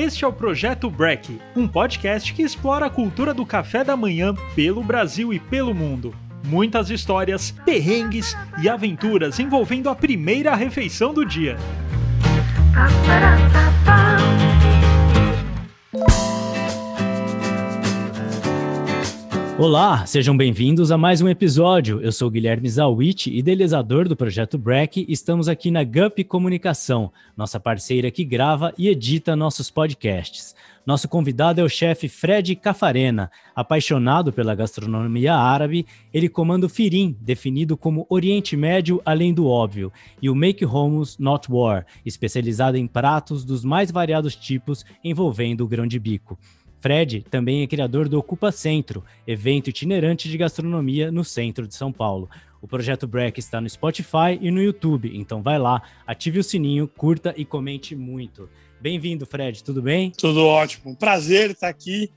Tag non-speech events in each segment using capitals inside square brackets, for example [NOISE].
Este é o Projeto Break, um podcast que explora a cultura do café da manhã pelo Brasil e pelo mundo. Muitas histórias, perrengues e aventuras envolvendo a primeira refeição do dia. Olá, sejam bem-vindos a mais um episódio. Eu sou Guilherme Zawit, idealizador do projeto Break. Estamos aqui na GUP Comunicação, nossa parceira que grava e edita nossos podcasts. Nosso convidado é o chefe Fred Cafarena. Apaixonado pela gastronomia árabe, ele comanda o Firim, definido como Oriente Médio além do óbvio, e o Make Homes Not War, especializado em pratos dos mais variados tipos envolvendo o grão de bico. Fred também é criador do Ocupa Centro, evento itinerante de gastronomia no centro de São Paulo. O projeto Break está no Spotify e no YouTube, então vai lá, ative o sininho, curta e comente muito. Bem-vindo, Fred, tudo bem? Tudo ótimo, prazer estar aqui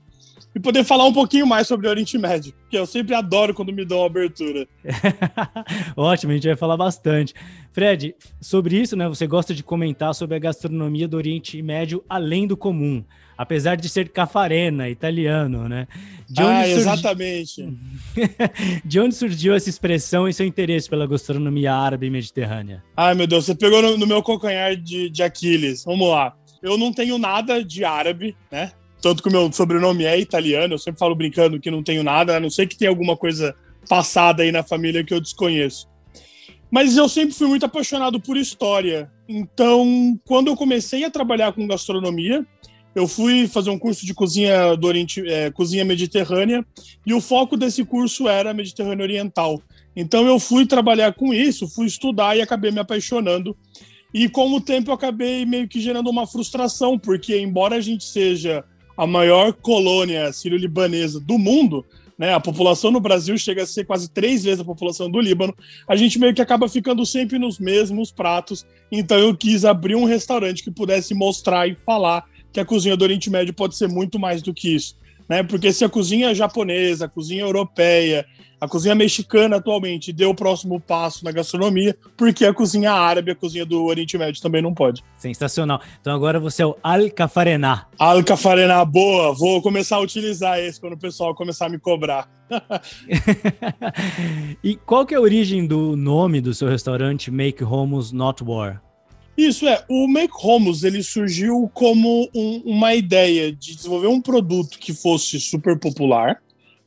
e poder falar um pouquinho mais sobre o Oriente Médio, que eu sempre adoro quando me dão uma abertura. [LAUGHS] Ótimo, a gente vai falar bastante. Fred, sobre isso, né? Você gosta de comentar sobre a gastronomia do Oriente Médio além do comum apesar de ser cafarena, italiano, né? De onde ah, exatamente. [LAUGHS] de onde surgiu essa expressão e seu interesse pela gastronomia árabe e mediterrânea? Ai, meu Deus, você pegou no, no meu calcanhar de, de Aquiles. Vamos lá. Eu não tenho nada de árabe, né? Tanto que o meu sobrenome é italiano, eu sempre falo brincando que não tenho nada, a não ser que tenha alguma coisa passada aí na família que eu desconheço. Mas eu sempre fui muito apaixonado por história. Então, quando eu comecei a trabalhar com gastronomia, eu fui fazer um curso de cozinha do Oriente, é, cozinha mediterrânea, e o foco desse curso era Mediterrâneo Oriental. Então eu fui trabalhar com isso, fui estudar e acabei me apaixonando. E com o tempo eu acabei meio que gerando uma frustração, porque embora a gente seja a maior colônia sírio-libanesa do mundo, né, a população no Brasil chega a ser quase três vezes a população do Líbano, a gente meio que acaba ficando sempre nos mesmos pratos. Então eu quis abrir um restaurante que pudesse mostrar e falar que a cozinha do Oriente Médio pode ser muito mais do que isso. Né? Porque se a cozinha japonesa, a cozinha europeia, a cozinha mexicana atualmente deu o próximo passo na gastronomia, porque a cozinha árabe, a cozinha do Oriente Médio também não pode. Sensacional. Então agora você é o Al-Cafarená. Al-Cafarená, boa. Vou começar a utilizar esse quando o pessoal começar a me cobrar. [LAUGHS] e qual que é a origem do nome do seu restaurante Make Homes Not War? Isso é, o Make Homes ele surgiu como um, uma ideia de desenvolver um produto que fosse super popular,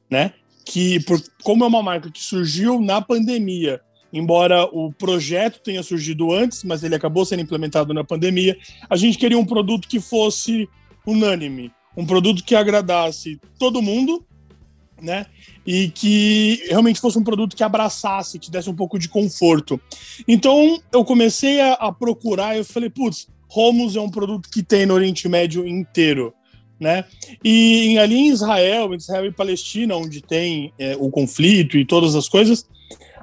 né? Que por, como é uma marca que surgiu na pandemia, embora o projeto tenha surgido antes, mas ele acabou sendo implementado na pandemia, a gente queria um produto que fosse unânime, um produto que agradasse todo mundo, né? E que realmente fosse um produto que abraçasse, que desse um pouco de conforto. Então eu comecei a, a procurar, eu falei, putz, Romos é um produto que tem no Oriente Médio inteiro, né? E ali em Israel, Israel e Palestina, onde tem é, o conflito e todas as coisas,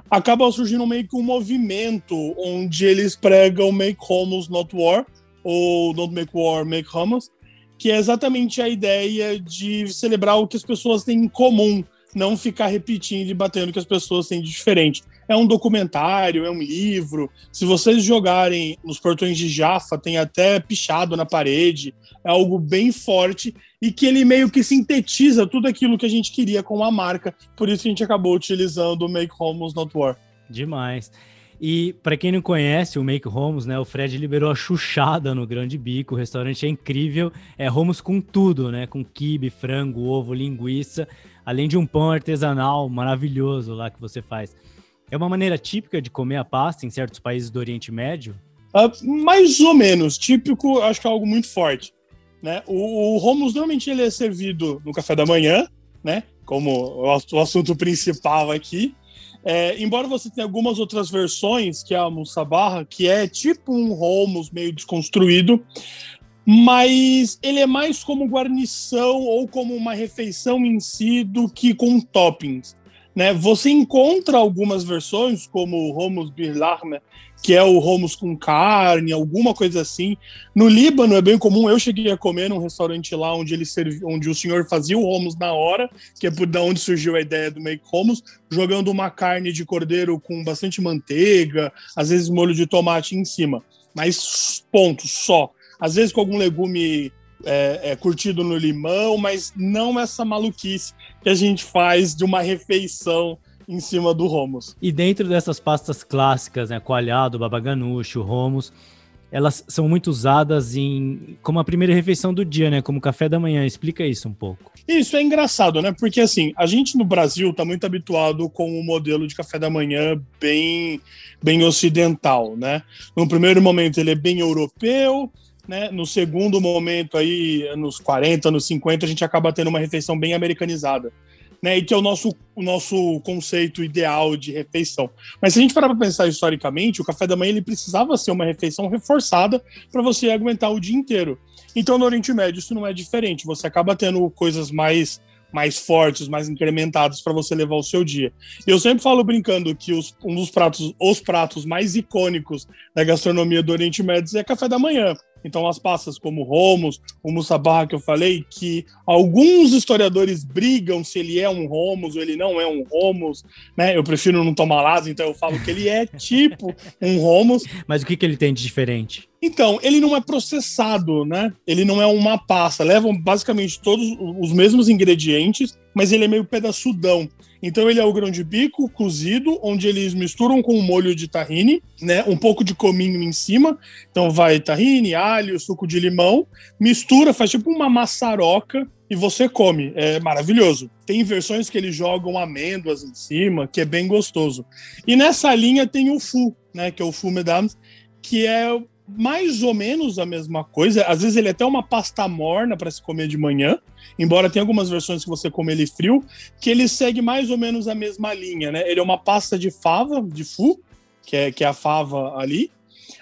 acaba surgindo meio que um movimento onde eles pregam Make Homos Not War, ou Don't Make War, Make Homos, que é exatamente a ideia de celebrar o que as pessoas têm em comum, não ficar repetindo e batendo o que as pessoas têm de diferente. É um documentário, é um livro. Se vocês jogarem nos portões de Jaffa, tem até pichado na parede. É algo bem forte e que ele meio que sintetiza tudo aquilo que a gente queria com a marca. Por isso que a gente acabou utilizando o Make Homes Not War. Demais. E para quem não conhece o Make Homos, né, o Fred liberou a chuchada no Grande Bico, o restaurante é incrível, é Homos com tudo, né, com quibe, frango, ovo, linguiça, além de um pão artesanal maravilhoso lá que você faz. É uma maneira típica de comer a pasta em certos países do Oriente Médio? Uh, mais ou menos, típico, acho que é algo muito forte. Né? O, o hummus normalmente ele é servido no café da manhã, né? Como o, o assunto principal aqui. É, embora você tenha algumas outras versões, que é a Musabarra, que é tipo um Romos meio desconstruído, mas ele é mais como guarnição ou como uma refeição em si do que com toppings. Né? Você encontra algumas versões, como o Romos Birlachme, que é o Romos com carne, alguma coisa assim. No Líbano é bem comum, eu cheguei a comer num restaurante lá onde ele onde o senhor fazia o Romos na hora, que é por da onde surgiu a ideia do make Romos, jogando uma carne de cordeiro com bastante manteiga, às vezes molho de tomate em cima. Mas ponto, só. Às vezes com algum legume é, é, curtido no limão, mas não essa maluquice que a gente faz de uma refeição em cima do Romos. E dentro dessas pastas clássicas, né, coalhado, babaganucho, Romos, elas são muito usadas em como a primeira refeição do dia, né, como café da manhã. Explica isso um pouco. Isso é engraçado, né? Porque assim, a gente no Brasil está muito habituado com o modelo de café da manhã bem bem ocidental, né? No primeiro momento ele é bem europeu, né? No segundo momento aí, nos 40, nos 50, a gente acaba tendo uma refeição bem americanizada né, e que é o nosso, o nosso conceito ideal de refeição. Mas se a gente parar para pensar historicamente, o café da manhã ele precisava ser uma refeição reforçada para você aguentar o dia inteiro. Então no Oriente Médio isso não é diferente, você acaba tendo coisas mais mais fortes, mais incrementadas para você levar o seu dia. Eu sempre falo brincando que os, um dos pratos, os pratos mais icônicos da gastronomia do Oriente Médio é café da manhã. Então, as passas como Romos, o Musabah, que eu falei, que alguns historiadores brigam se ele é um Romos ou ele não é um Romos, né? Eu prefiro não tomar lado, então eu falo que ele é tipo um Romos. Mas o que, que ele tem de diferente? Então, ele não é processado, né? Ele não é uma pasta. Levam basicamente todos os mesmos ingredientes, mas ele é meio pedaçudão. Então ele é o grão de bico cozido, onde eles misturam com o molho de tahine, né? Um pouco de cominho em cima. Então vai tahine, alho, suco de limão, mistura, faz tipo uma maçaroca e você come. É maravilhoso. Tem versões que eles jogam amêndoas em cima, que é bem gostoso. E nessa linha tem o fu, né? Que é o fu mesdames, que é mais ou menos a mesma coisa. Às vezes ele é até uma pasta morna para se comer de manhã, embora tenha algumas versões que você come ele frio, que ele segue mais ou menos a mesma linha, né? Ele é uma pasta de fava, de fu, que é, que é a fava ali,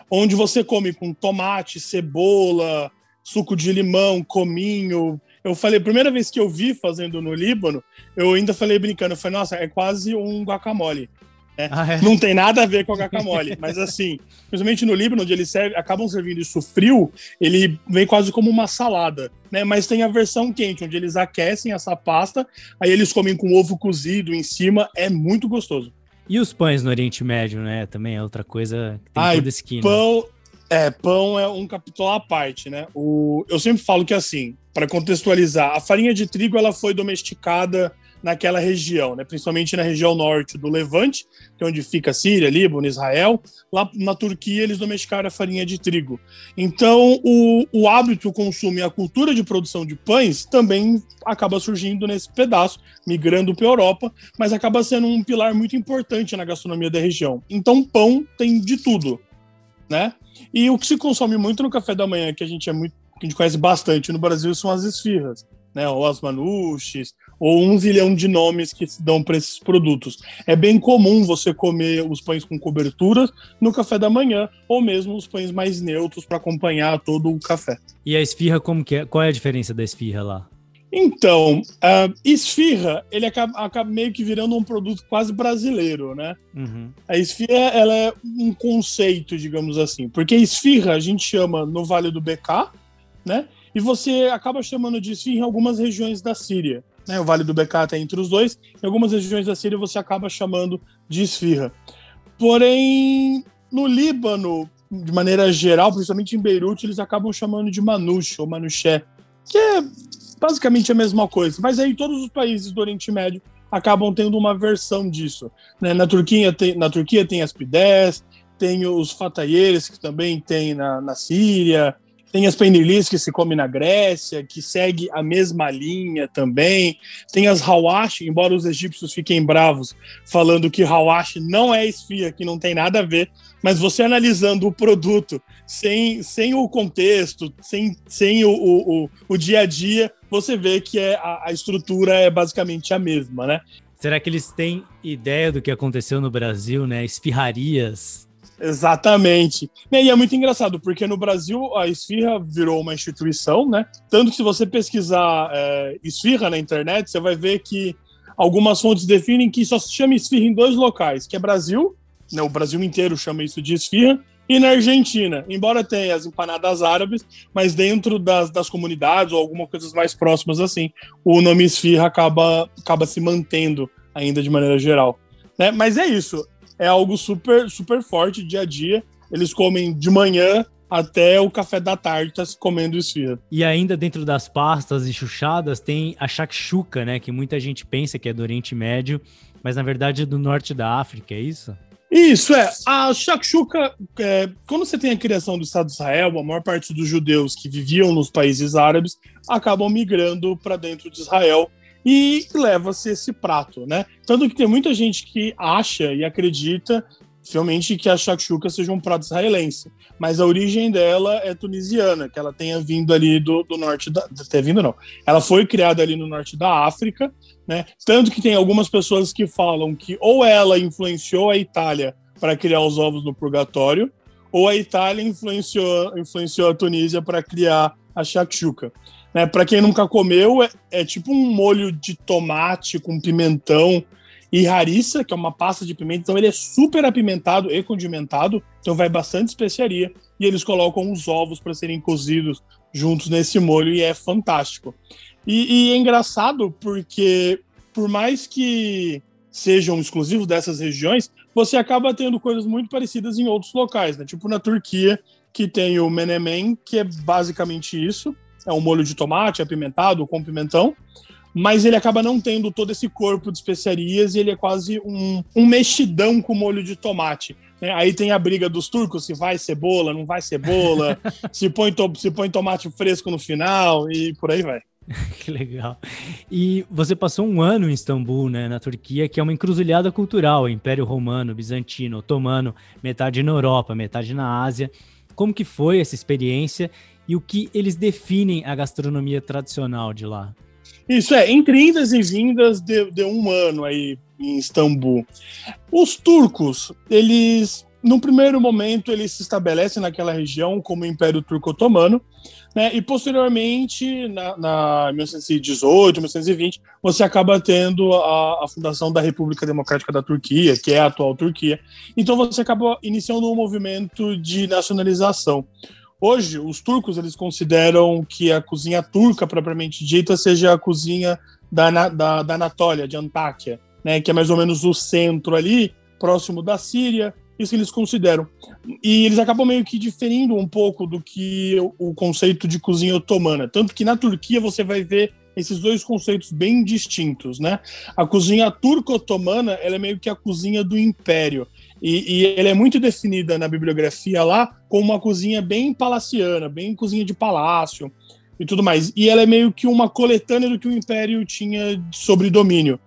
onde você come com tomate, cebola, suco de limão, cominho. Eu falei, primeira vez que eu vi fazendo no Líbano, eu ainda falei brincando, eu falei, nossa, é quase um guacamole. É, ah, é? Não tem nada a ver com a guacamole, [LAUGHS] mas assim, principalmente no Líbano, onde eles serve, acabam servindo isso frio, ele vem quase como uma salada, né? Mas tem a versão quente, onde eles aquecem essa pasta, aí eles comem com ovo cozido em cima, é muito gostoso. E os pães no Oriente Médio, né? Também é outra coisa que tem Ai, toda esquina. Pão, é, pão é um capítulo à parte, né? O, eu sempre falo que assim, para contextualizar, a farinha de trigo ela foi domesticada naquela região, né? principalmente na região norte do Levante, que é onde fica Síria, Líbano, Israel. Lá na Turquia, eles domesticaram a farinha de trigo. Então, o, o hábito, o consumo e a cultura de produção de pães também acaba surgindo nesse pedaço, migrando para a Europa, mas acaba sendo um pilar muito importante na gastronomia da região. Então, pão tem de tudo, né? E o que se consome muito no café da manhã, que a gente é muito, que a gente conhece bastante no Brasil, são as esfirras, né? Ou as manuches, ou um zilhão de nomes que se dão para esses produtos. É bem comum você comer os pães com cobertura no café da manhã, ou mesmo os pães mais neutros para acompanhar todo o café. E a esfirra, como que é? Qual é a diferença da esfirra lá? Então, a esfirra, ele acaba, acaba, meio que virando um produto quase brasileiro, né? Uhum. A esfirra, ela é um conceito, digamos assim. Porque esfirra a gente chama no Vale do BK, né? E você acaba chamando de esfirra em algumas regiões da Síria né, o Vale do Bekaa está entre os dois. Em algumas regiões da Síria você acaba chamando de esfirra. Porém, no Líbano, de maneira geral, principalmente em Beirute, eles acabam chamando de manush ou manuché, que é basicamente a mesma coisa. Mas aí todos os países do Oriente Médio acabam tendo uma versão disso. Né? Na, Turquia tem, na Turquia tem as pidés, tem os fatayeres, que também tem na, na Síria, tem as penilias que se come na Grécia, que segue a mesma linha também. Tem as hawash, embora os egípcios fiquem bravos falando que hawash não é esfia, que não tem nada a ver. Mas você analisando o produto sem, sem o contexto, sem, sem o, o, o, o dia a dia, você vê que é, a, a estrutura é basicamente a mesma, né? Será que eles têm ideia do que aconteceu no Brasil, né? Esfirrarias Exatamente. E é muito engraçado, porque no Brasil a esfirra virou uma instituição, né? Tanto que se você pesquisar é, esfirra na internet, você vai ver que algumas fontes definem que só se chama esfirra em dois locais, que é Brasil, né? o Brasil inteiro chama isso de esfirra, e na Argentina, embora tenha as empanadas árabes, mas dentro das, das comunidades ou algumas coisas mais próximas assim, o nome esfirra acaba, acaba se mantendo ainda de maneira geral. Né? Mas é isso é algo super, super forte dia a dia. Eles comem de manhã, até o café da tarde tá se comendo esfirra. E ainda dentro das pastas e chuchadas tem a shakshuka, né? Que muita gente pensa que é do Oriente Médio, mas na verdade é do norte da África, é isso? Isso, é. A shakshuka, é, quando você tem a criação do Estado de Israel, a maior parte dos judeus que viviam nos países árabes acabam migrando para dentro de Israel e leva-se esse prato, né? Tanto que tem muita gente que acha e acredita realmente que a shakshuka seja um prato israelense, mas a origem dela é tunisiana, que ela tenha vindo ali do, do norte da, ter vindo não, ela foi criada ali no norte da África, né? Tanto que tem algumas pessoas que falam que ou ela influenciou a Itália para criar os ovos no purgatório, ou a Itália influenciou, influenciou a Tunísia para criar a shakshuka. Né? Para quem nunca comeu, é, é tipo um molho de tomate com pimentão e harissa, que é uma pasta de pimenta. Então ele é super apimentado e condimentado, então vai bastante especiaria. E eles colocam os ovos para serem cozidos juntos nesse molho e é fantástico. E, e, é engraçado porque, por mais que sejam exclusivos dessas regiões, você acaba tendo coisas muito parecidas em outros locais, né? Tipo na Turquia, que tem o menemen, que é basicamente isso. É um molho de tomate apimentado com pimentão mas ele acaba não tendo todo esse corpo de especiarias e ele é quase um, um mexidão com molho de tomate. Né? Aí tem a briga dos turcos, se vai cebola, não vai cebola, [LAUGHS] se, põe se põe tomate fresco no final e por aí vai. [LAUGHS] que legal. E você passou um ano em Istambul, né, na Turquia, que é uma encruzilhada cultural, Império Romano, Bizantino, Otomano, metade na Europa, metade na Ásia. Como que foi essa experiência e o que eles definem a gastronomia tradicional de lá? Isso é, entre indas e vindas de, de um ano aí em Istambul. Os turcos, eles, no primeiro momento, eles se estabelecem naquela região como Império Turco Otomano, né? E posteriormente, na, na 1918, 1920, você acaba tendo a, a, fundação da República Democrática da Turquia, que é a atual Turquia. Então você acaba iniciando um movimento de nacionalização. Hoje, os turcos eles consideram que a cozinha turca, propriamente dita, seja a cozinha da, da, da Anatólia, de Antáquia, né, que é mais ou menos o centro ali, próximo da Síria, isso eles consideram. E eles acabam meio que diferindo um pouco do que o, o conceito de cozinha otomana. Tanto que na Turquia você vai ver esses dois conceitos bem distintos, né? A cozinha turco-otomana, é meio que a cozinha do império. E, e ele é muito definida na bibliografia lá como uma cozinha bem palaciana, bem cozinha de palácio e tudo mais. E ela é meio que uma coletânea do que o Império tinha sobre domínio.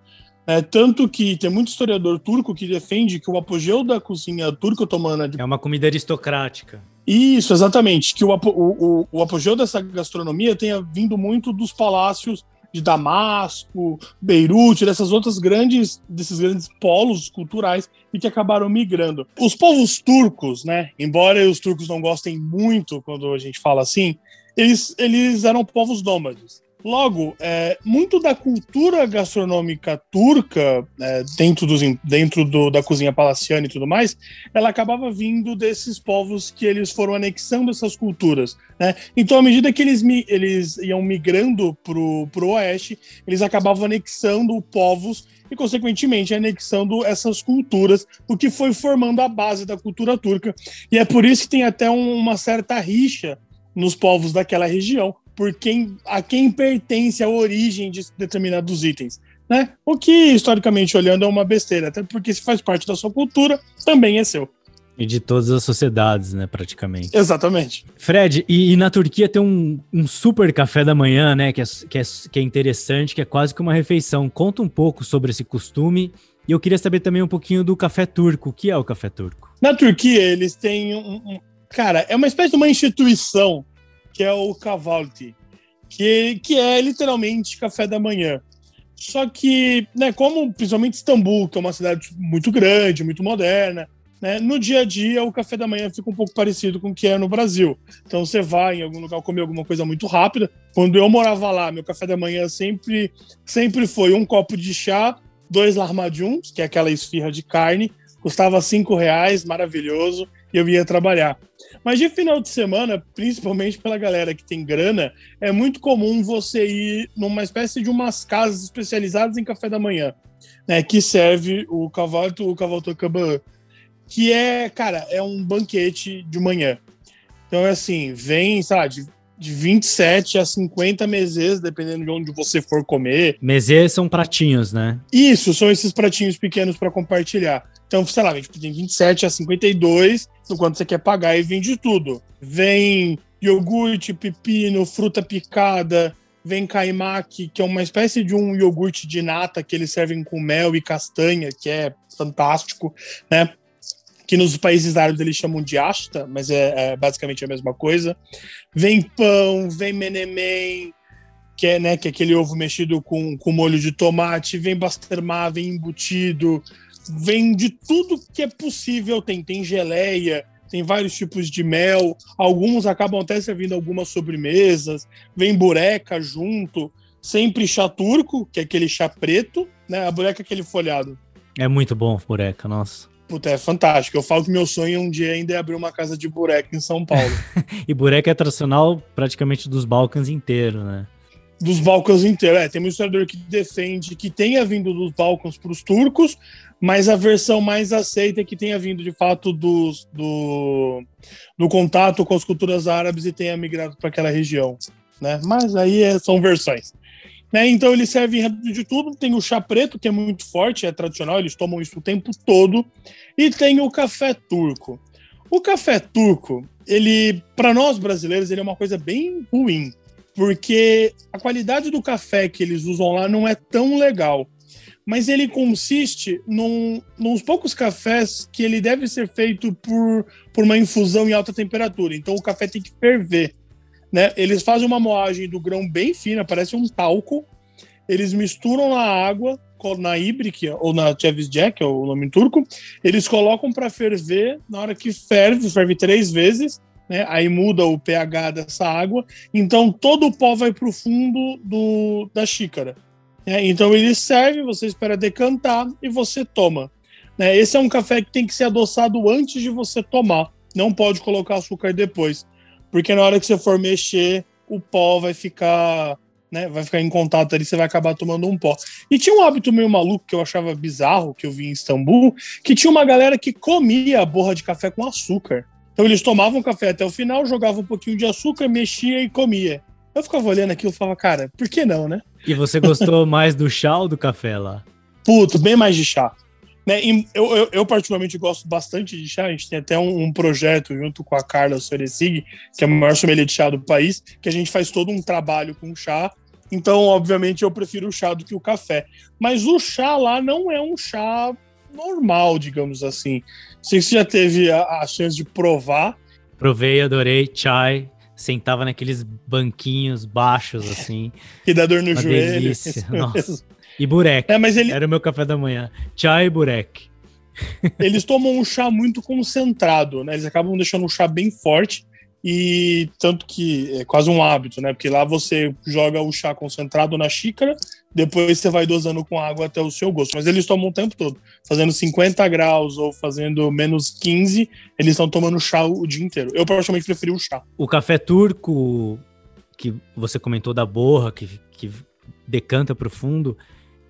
É, tanto que tem muito historiador turco que defende que o apogeu da cozinha turco-otomana... De... É uma comida aristocrática. Isso, exatamente. Que o, o, o, o apogeu dessa gastronomia tenha vindo muito dos palácios de Damasco, Beirute, dessas outras grandes, desses grandes polos culturais e que acabaram migrando. Os povos turcos, né, embora os turcos não gostem muito quando a gente fala assim, eles, eles eram povos nômades. Logo, é, muito da cultura gastronômica turca, é, dentro, dos, dentro do, da cozinha palaciana e tudo mais, ela acabava vindo desses povos que eles foram anexando essas culturas. Né? Então, à medida que eles, eles iam migrando para o oeste, eles acabavam anexando povos e, consequentemente, anexando essas culturas, o que foi formando a base da cultura turca. E é por isso que tem até um, uma certa rixa nos povos daquela região, por quem, a quem pertence a origem de determinados itens. Né? O que, historicamente olhando, é uma besteira, até porque se faz parte da sua cultura, também é seu. E de todas as sociedades, né, praticamente. Exatamente. Fred, e, e na Turquia tem um, um, super café da manhã, né, que é, que, é, que é interessante, que é quase que uma refeição. Conta um pouco sobre esse costume e eu queria saber também um pouquinho do café turco. O que é o café turco? Na Turquia, eles têm um, um cara, é uma espécie de uma instituição que é o Cavalti, que, que é literalmente café da manhã. Só que, né, como principalmente Istambul, que é uma cidade muito grande, muito moderna, né, no dia a dia o café da manhã fica um pouco parecido com o que é no Brasil. Então você vai em algum lugar comer alguma coisa muito rápida. Quando eu morava lá, meu café da manhã sempre, sempre foi um copo de chá, dois larmadiums, que é aquela esfirra de carne, custava cinco reais, maravilhoso, e eu ia trabalhar. Mas de final de semana, principalmente pela galera que tem grana, é muito comum você ir numa espécie de umas casas especializadas em café da manhã, né? Que serve o cavalto, o cavalto caban, que é, cara, é um banquete de manhã. Então é assim, vem, sabe, de, de 27 a 50 meses, dependendo de onde você for comer. Meses são pratinhos, né? Isso, são esses pratinhos pequenos para compartilhar. Então, sei lá, tipo, tem 27 a 52, no quanto você quer pagar, e vem de tudo. Vem iogurte, pepino, fruta picada, vem caimaque, que é uma espécie de um iogurte de nata que eles servem com mel e castanha, que é fantástico, né? Que nos países árabes eles chamam de asta, mas é, é basicamente a mesma coisa. Vem pão, vem menemem, que é, né, que é aquele ovo mexido com, com molho de tomate, vem basturmar, vem embutido, vem de tudo que é possível. Tem, tem geleia, tem vários tipos de mel, alguns acabam até servindo algumas sobremesas, vem bureca junto, sempre chá turco, que é aquele chá preto, né? A bureca é aquele folhado. É muito bom bureca, nossa. Puta, é fantástico. Eu falo que meu sonho um dia ainda é abrir uma casa de bureca em São Paulo. [LAUGHS] e bureca é tradicional praticamente dos Balcãs inteiro, né? Dos Balcãs inteiro, é. Tem um historiador que defende que tenha vindo dos Balcãs para os turcos, mas a versão mais aceita que tenha vindo de fato do, do, contato com as culturas árabes e tenha migrado para aquela região. Né? Mas aí é, são versões. Né? Então eles servem de tudo. Tem o chá preto, que é muito forte, é tradicional, eles tomam isso o tempo todo. E tem o café turco. O café turco, ele, para nós brasileiros, ele é uma coisa bem ruim, porque a qualidade do café que eles usam lá não é tão legal mas ele consiste num, nos poucos cafés que ele deve ser feito por, por uma infusão em alta temperatura. Então o café tem que ferver. Né? Eles fazem uma moagem do grão bem fina, parece um talco. Eles misturam na água, na Ibrik ou na Jack, é o nome turco. Eles colocam para ferver. Na hora que ferve, ferve três vezes. Né? Aí muda o pH dessa água. Então todo o pó vai para o fundo do, da xícara. É, então ele serve, você espera decantar e você toma. Né? Esse é um café que tem que ser adoçado antes de você tomar. Não pode colocar açúcar depois. Porque na hora que você for mexer, o pó vai ficar. Né, vai ficar em contato ali, você vai acabar tomando um pó. E tinha um hábito meio maluco que eu achava bizarro, que eu vi em Istambul, que tinha uma galera que comia a borra de café com açúcar. Então eles tomavam café até o final, jogavam um pouquinho de açúcar, mexia e comia. Eu ficava olhando aquilo e falava, cara, por que não, né? E você gostou [LAUGHS] mais do chá ou do café lá? Puto, bem mais de chá. Né, eu, eu, eu, particularmente gosto bastante de chá. A gente tem até um, um projeto junto com a Carla Soresig, que é a maior sommelier de chá do país, que a gente faz todo um trabalho com chá. Então, obviamente, eu prefiro o chá do que o café. Mas o chá lá não é um chá normal, digamos assim. Não sei se você já teve a, a chance de provar. Provei, adorei. Chai, sentava naqueles banquinhos baixos, assim. que dá dor no Uma joelho. Delícia. Nossa. E burek. É, mas ele... Era o meu café da manhã. Chá e burek. Eles tomam um chá muito concentrado, né? Eles acabam deixando um chá bem forte. E tanto que é quase um hábito, né? Porque lá você joga o chá concentrado na xícara, depois você vai dosando com água até o seu gosto. Mas eles tomam o tempo todo, fazendo 50 graus ou fazendo menos 15, eles estão tomando chá o dia inteiro. Eu praticamente preferi o chá. O café turco, que você comentou da borra, que, que decanta fundo,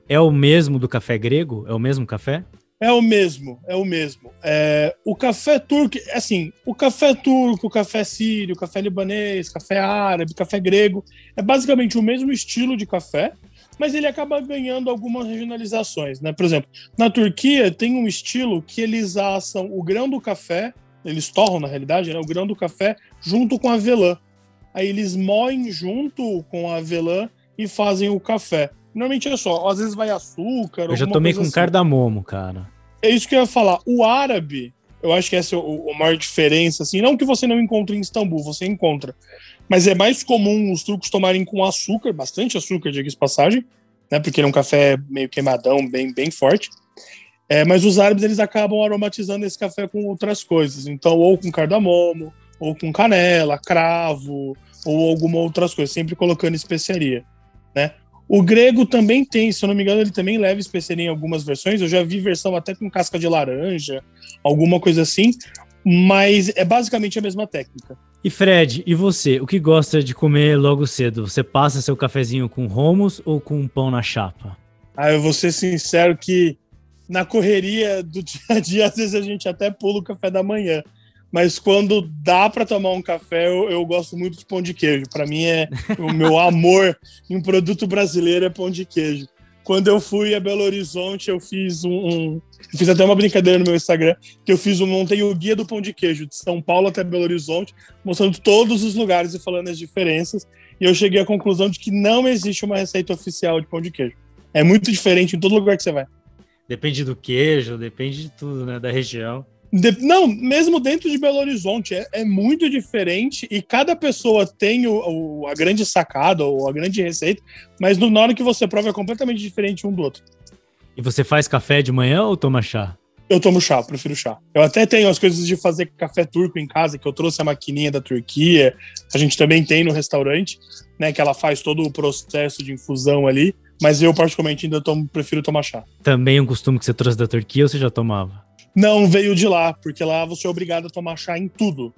é o mesmo do café grego? É o mesmo café? É o mesmo, é o mesmo. É, o café turco, assim, o café turco, o café sírio, o café libanês, café árabe, café grego, é basicamente o mesmo estilo de café, mas ele acaba ganhando algumas regionalizações, né? Por exemplo, na Turquia tem um estilo que eles assam o grão do café, eles torram na realidade, né, o grão do café junto com a avelã. Aí eles moem junto com a avelã e fazem o café. Normalmente é só, às vezes vai açúcar. Eu já tomei com assim. cardamomo, cara. É isso que eu ia falar. O árabe, eu acho que essa é a maior diferença, assim, não que você não encontre em Istambul, você encontra. Mas é mais comum os turcos tomarem com açúcar, bastante açúcar, diga de passagem, né? Porque ele é um café meio queimadão, bem, bem forte. É, mas os árabes eles acabam aromatizando esse café com outras coisas. Então, ou com cardamomo, ou com canela, cravo, ou alguma outras coisas, sempre colocando especiaria, né? O grego também tem, se eu não me engano, ele também leva especiaria em algumas versões. Eu já vi versão até com casca de laranja, alguma coisa assim, mas é basicamente a mesma técnica. E Fred, e você? O que gosta de comer logo cedo? Você passa seu cafezinho com romos ou com um pão na chapa? Ah, eu vou ser sincero que na correria do [LAUGHS] dia a dia, às vezes a gente até pula o café da manhã. Mas quando dá para tomar um café, eu, eu, gosto muito de pão de queijo. Para mim é o meu [LAUGHS] amor em produto brasileiro é pão de queijo. Quando eu fui a Belo Horizonte, eu fiz um, um eu fiz até uma brincadeira no meu Instagram, que eu fiz um montei o guia do pão de queijo de São Paulo até Belo Horizonte, mostrando todos os lugares e falando as diferenças. E eu cheguei à conclusão de que não existe uma receita oficial de pão de queijo. É muito diferente em todo lugar que você vai. Depende do queijo, depende de tudo, né? Da região. De, não, mesmo dentro de Belo Horizonte, é, é, muito diferente e cada pessoa tem o, o, a grande sacada ou a grande receita, mas no, na hora que você prova é completamente diferente um do outro. E você faz café de manhã ou toma chá? Eu tomo chá, prefiro chá. Eu até tenho as coisas de fazer café turco em casa, que eu trouxe a maquininha da Turquia. A gente também tem no restaurante, né? Que ela faz todo o processo de infusão ali. Mas eu, particularmente, ainda tomo, prefiro tomar chá. Também um costume que você trouxe da Turquia ou você já tomava? Não, veio de lá, porque lá você é obrigado a tomar chá em tudo.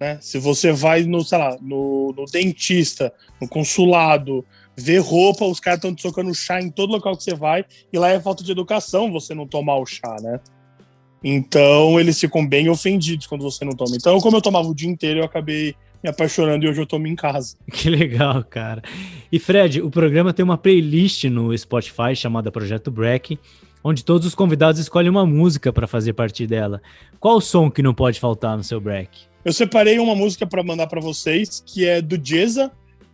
Né? Se você vai no, sei lá, no, no dentista, no consulado, ver roupa, os caras estão te socando chá em todo local que você vai, e lá é falta de educação você não tomar o chá, né? Então eles ficam bem ofendidos quando você não toma. Então, como eu tomava o dia inteiro, eu acabei me apaixonando e hoje eu tomo em casa. [LAUGHS] Que legal, cara. E Fred, o programa tem uma playlist no Spotify chamada Projeto Break, onde todos os convidados escolhem uma música para fazer parte dela. Qual o som que não pode faltar no seu break? Eu separei uma música para mandar para vocês, que é do Jeza,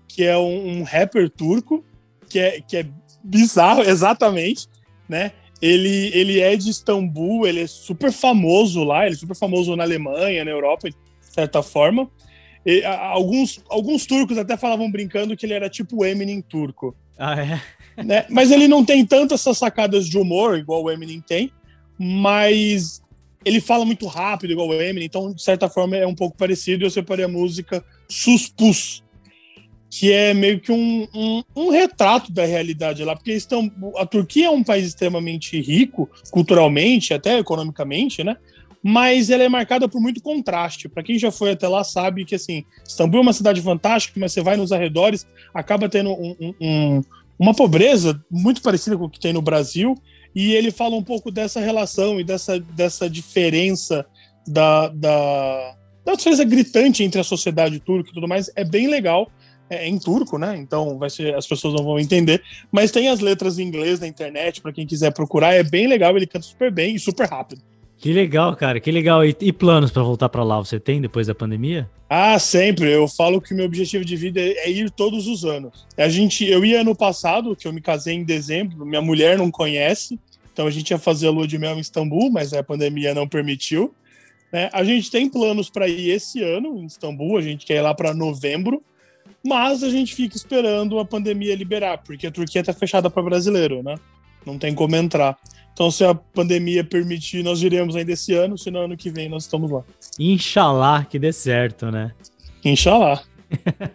que é um, um, rapper turco, que é, que é bizarro, [LAUGHS] exatamente, né? Ele, ele é de Istambul, ele é super famoso lá, ele é super famoso na Alemanha, na Europa, de certa forma. E, a, alguns, alguns turcos até falavam brincando que ele era tipo Eminem turco. Ah, é? Né? Mas ele não tem tantas essas sacadas de humor, igual o Eminem tem, mas ele fala muito rápido, igual o Eminem, então, de certa forma, é um pouco parecido. Eu separei a música Suspus, que é meio que um, um, um, retrato da realidade lá, porque estão, a Turquia é um país extremamente rico, culturalmente, até economicamente, né? Mas ela é marcada por muito contraste. Para quem já foi até lá sabe que assim, Istambul é uma cidade fantástica, mas você vai nos arredores, acaba tendo um, um, uma pobreza muito parecida com o que tem no Brasil. E ele fala um pouco dessa relação e dessa, dessa diferença da, da, da diferença gritante entre a sociedade turca e tudo mais. É bem legal. É, em turco, né? Então vai ser, as pessoas não vão entender. Mas tem as letras em inglês na internet para quem quiser procurar. É bem legal. Ele canta super bem e super rápido. Que legal, cara, que legal. E, e planos para voltar para lá você tem depois da pandemia? Ah, sempre. Eu falo que o meu objetivo de vida é, ir todos os anos. A gente, eu ia ano passado, que eu me casei em dezembro, minha mulher não conhece, então a gente ia fazer a lua de mel em Istambul, mas a pandemia não permitiu. Né? A gente tem planos para ir esse ano em Istambul, a gente quer ir lá para novembro, mas a gente fica esperando a pandemia liberar, porque a Turquia está fechada para brasileiro, né? Não tem como entrar. Então, se a pandemia permitir, nós iremos ainda esse ano, senão ano que vem nós estamos lá. Inxalá que dê certo, né? Inxalá.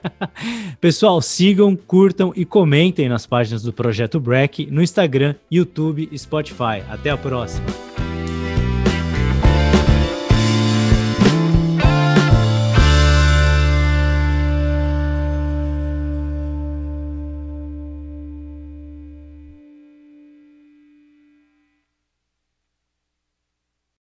[LAUGHS] Pessoal, sigam, curtam e comentem nas páginas do Projeto Break no Instagram, YouTube e Spotify. Até a próxima.